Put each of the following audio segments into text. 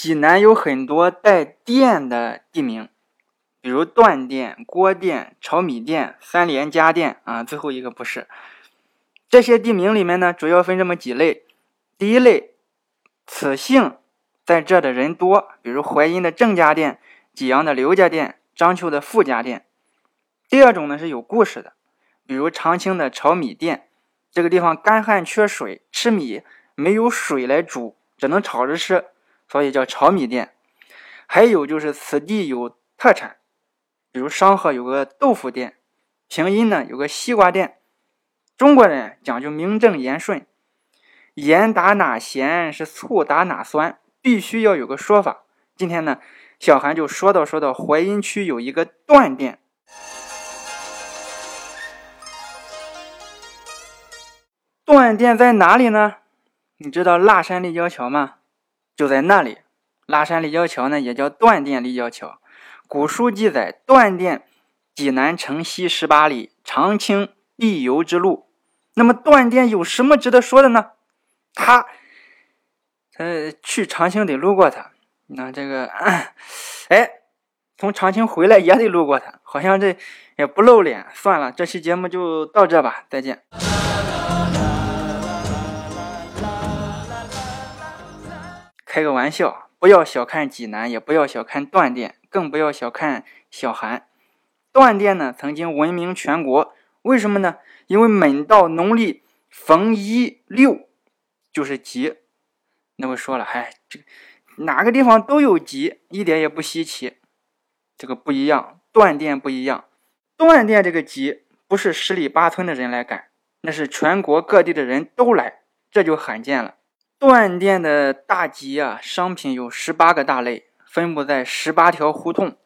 济南有很多带“店”的地名，比如段店、郭店、炒米店、三联家店啊，最后一个不是。这些地名里面呢，主要分这么几类。第一类，此姓在这的人多，比如淮阴的郑家店、济阳的刘家店、章丘的傅家店。第二种呢是有故事的，比如长清的炒米店，这个地方干旱缺水，吃米没有水来煮，只能炒着吃。所以叫炒米店，还有就是此地有特产，比如商河有个豆腐店，平阴呢有个西瓜店。中国人讲究名正言顺，盐打哪咸是醋打哪酸，必须要有个说法。今天呢，小韩就说到说到淮阴区有一个段店，段店在哪里呢？你知道腊山立交桥吗？就在那里，拉山立交桥呢，也叫断电立交桥。古书记载，断电，济南城西十八里，长清必游之路。那么断电有什么值得说的呢？他，呃，去长清得路过它。那这个，哎，从长清回来也得路过它。好像这也不露脸。算了，这期节目就到这吧，再见。开个玩笑，不要小看济南，也不要小看段店，更不要小看小韩。段店呢，曾经闻名全国，为什么呢？因为每到农历逢一六就是吉。那位说了，嗨，这哪个地方都有吉，一点也不稀奇。这个不一样，断电不一样。断电这个吉不是十里八村的人来赶，那是全国各地的人都来，这就罕见了。段店的大集啊，商品有十八个大类，分布在十八条胡同。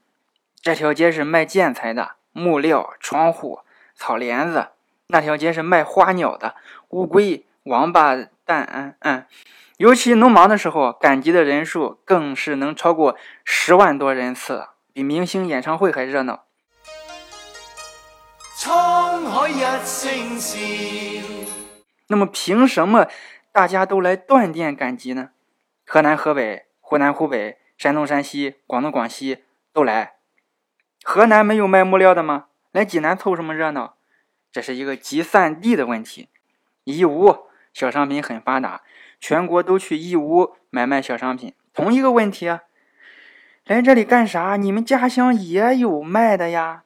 这条街是卖建材的，木料、窗户、草帘子；那条街是卖花鸟的，乌龟、王八蛋。嗯嗯，尤其农忙的时候，赶集的人数更是能超过十万多人次，比明星演唱会还热闹。沧海一声笑。那么凭什么？大家都来断店赶集呢，河南、河北、湖南、湖北、山东、山西、广东、广西都来。河南没有卖木料的吗？来济南凑什么热闹？这是一个集散地的问题。义乌小商品很发达，全国都去义乌买卖小商品。同一个问题啊，来这里干啥？你们家乡也有卖的呀，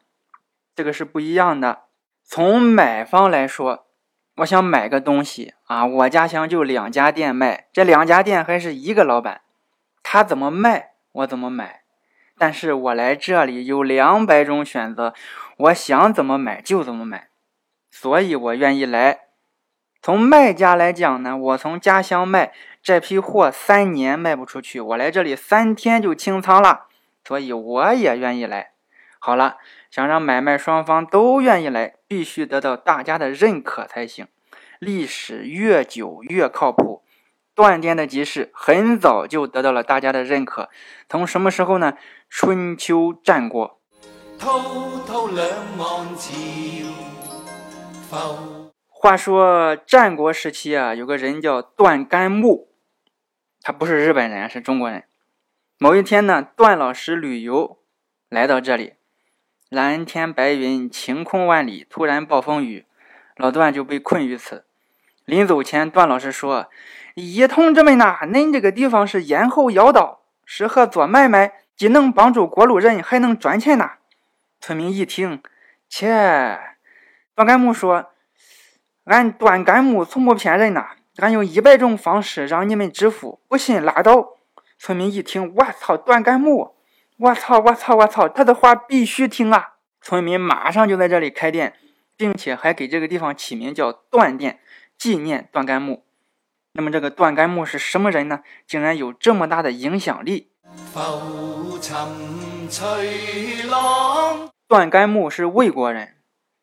这个是不一样的。从买方来说。我想买个东西啊，我家乡就两家店卖，这两家店还是一个老板，他怎么卖我怎么买。但是我来这里有两百种选择，我想怎么买就怎么买，所以我愿意来。从卖家来讲呢，我从家乡卖这批货三年卖不出去，我来这里三天就清仓了，所以我也愿意来。好了。想让买卖双方都愿意来，必须得到大家的认可才行。历史越久越靠谱。断电的集市很早就得到了大家的认可，从什么时候呢？春秋战国。话说战国时期啊，有个人叫段干木，他不是日本人，是中国人。某一天呢，段老师旅游来到这里。蓝天白云，晴空万里。突然暴风雨，老段就被困于此。临走前，段老师说：“一同志们呐，恁这个地方是咽喉要道，适合做买卖，既能帮助过路人，还能赚钱呐。”村民一听，切！段干木说：“俺段干木从不骗人呐，俺用一百种方式让你们致富，不信拉倒。”村民一听，我操，段干木！我操！我操！我操！他的话必须听啊！村民马上就在这里开店，并且还给这个地方起名叫“段店”，纪念段干木。那么这个段干木是什么人呢？竟然有这么大的影响力？段干木是魏国人，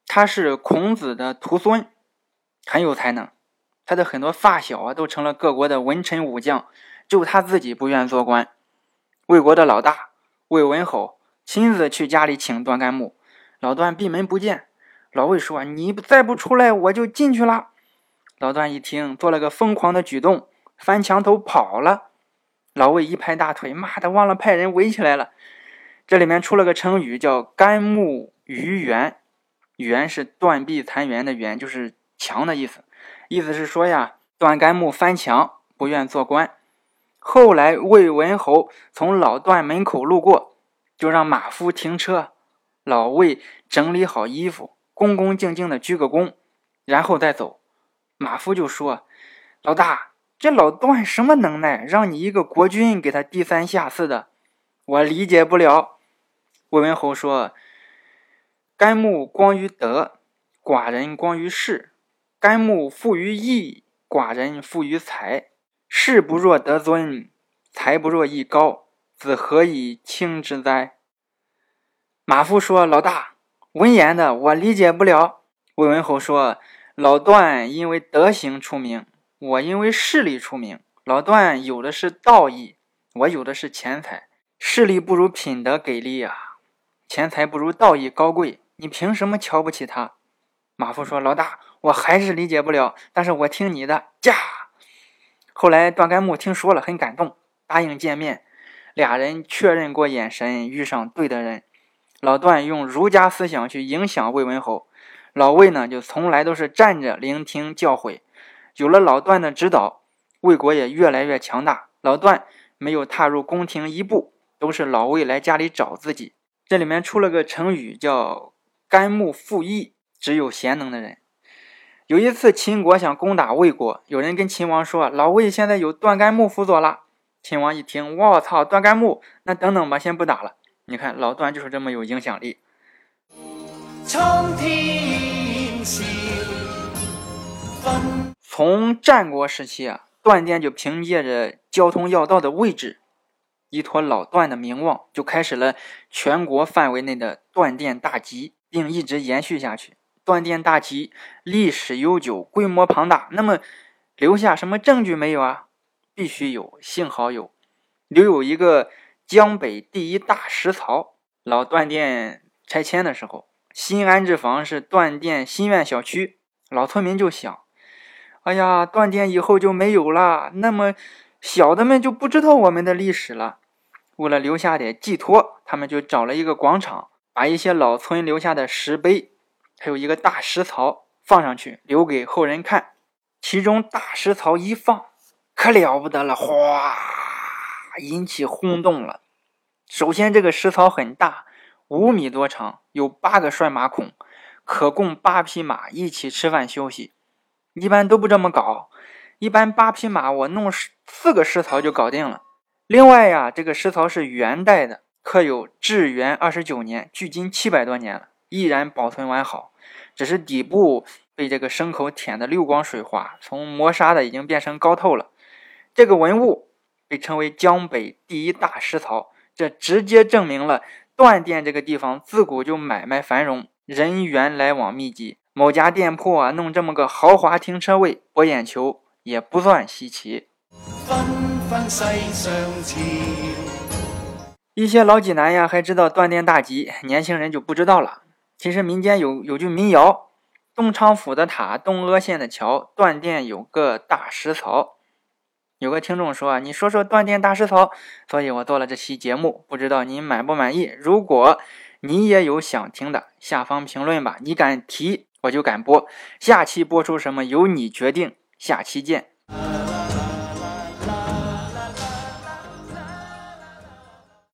他是孔子的徒孙，很有才能。他的很多发小啊，都成了各国的文臣武将，就他自己不愿做官。魏国的老大。魏文侯亲自去家里请段干木，老段闭门不见。老魏说：“你再不出来，我就进去了。”老段一听，做了个疯狂的举动，翻墙头跑了。老魏一拍大腿，妈的，忘了派人围起来了。这里面出了个成语，叫“干木于垣”，垣是断壁残垣的垣，就是墙的意思。意思是说呀，段干木翻墙，不愿做官。后来魏文侯从老段门口路过，就让马夫停车。老魏整理好衣服，恭恭敬敬的鞠个躬，然后再走。马夫就说：“老大，这老段什么能耐，让你一个国君给他低三下四的，我理解不了。”魏文侯说：“干木光于德，寡人光于势；干木富于义，寡人富于财。势不若德尊，才不若义高，子何以轻之哉？”马夫说：“老大，文言的我理解不了。”魏文侯说：“老段因为德行出名，我因为势力出名。老段有的是道义，我有的是钱财。势力不如品德给力啊，钱财不如道义高贵。你凭什么瞧不起他？”马夫说：“老大，我还是理解不了，但是我听你的。”驾。后来段干木听说了，很感动，答应见面。俩人确认过眼神，遇上对的人。老段用儒家思想去影响魏文侯，老魏呢就从来都是站着聆听教诲。有了老段的指导，魏国也越来越强大。老段没有踏入宫廷一步，都是老魏来家里找自己。这里面出了个成语叫“干木负义”，只有贤能的人。有一次秦国想攻打魏国，有人跟秦王说：“老魏现在有段干木辅佐了。”秦王一听，我操，段干木，那等等吧，先不打了。你看，老段就是这么有影响力。从战国时期啊，段店就凭借着交通要道的位置，依托老段的名望，就开始了全国范围内的断电大集，并一直延续下去。断电大集历史悠久，规模庞大。那么，留下什么证据没有啊？必须有，幸好有，留有一个。江北第一大石槽，老断电拆迁的时候，新安置房是断电新苑小区，老村民就想：哎呀，断电以后就没有了，那么小的们就不知道我们的历史了。为了留下点寄托，他们就找了一个广场，把一些老村留下的石碑，还有一个大石槽放上去，留给后人看。其中大石槽一放，可了不得了，哗，引起轰动了。首先，这个石槽很大，五米多长，有八个拴马孔，可供八匹马一起吃饭休息。一般都不这么搞，一般八匹马我弄四个石槽就搞定了。另外呀，这个石槽是元代的，刻有至元二十九年，距今七百多年了，依然保存完好，只是底部被这个牲口舔得溜光水滑，从磨砂的已经变成高透了。这个文物被称为江北第一大石槽。这直接证明了断电这个地方自古就买卖繁荣，人员来往密集。某家店铺啊，弄这么个豪华停车位博眼球，也不算稀奇。纷纷世上潮一些老济南呀，还知道断电大吉，年轻人就不知道了。其实民间有有句民谣：东昌府的塔，东阿县的桥，断电有个大石槽。有个听众说啊：“你说说断电大石槽。”所以我做了这期节目，不知道您满不满意？如果你也有想听的，下方评论吧。你敢提，我就敢播。下期播出什么由你决定。下期见。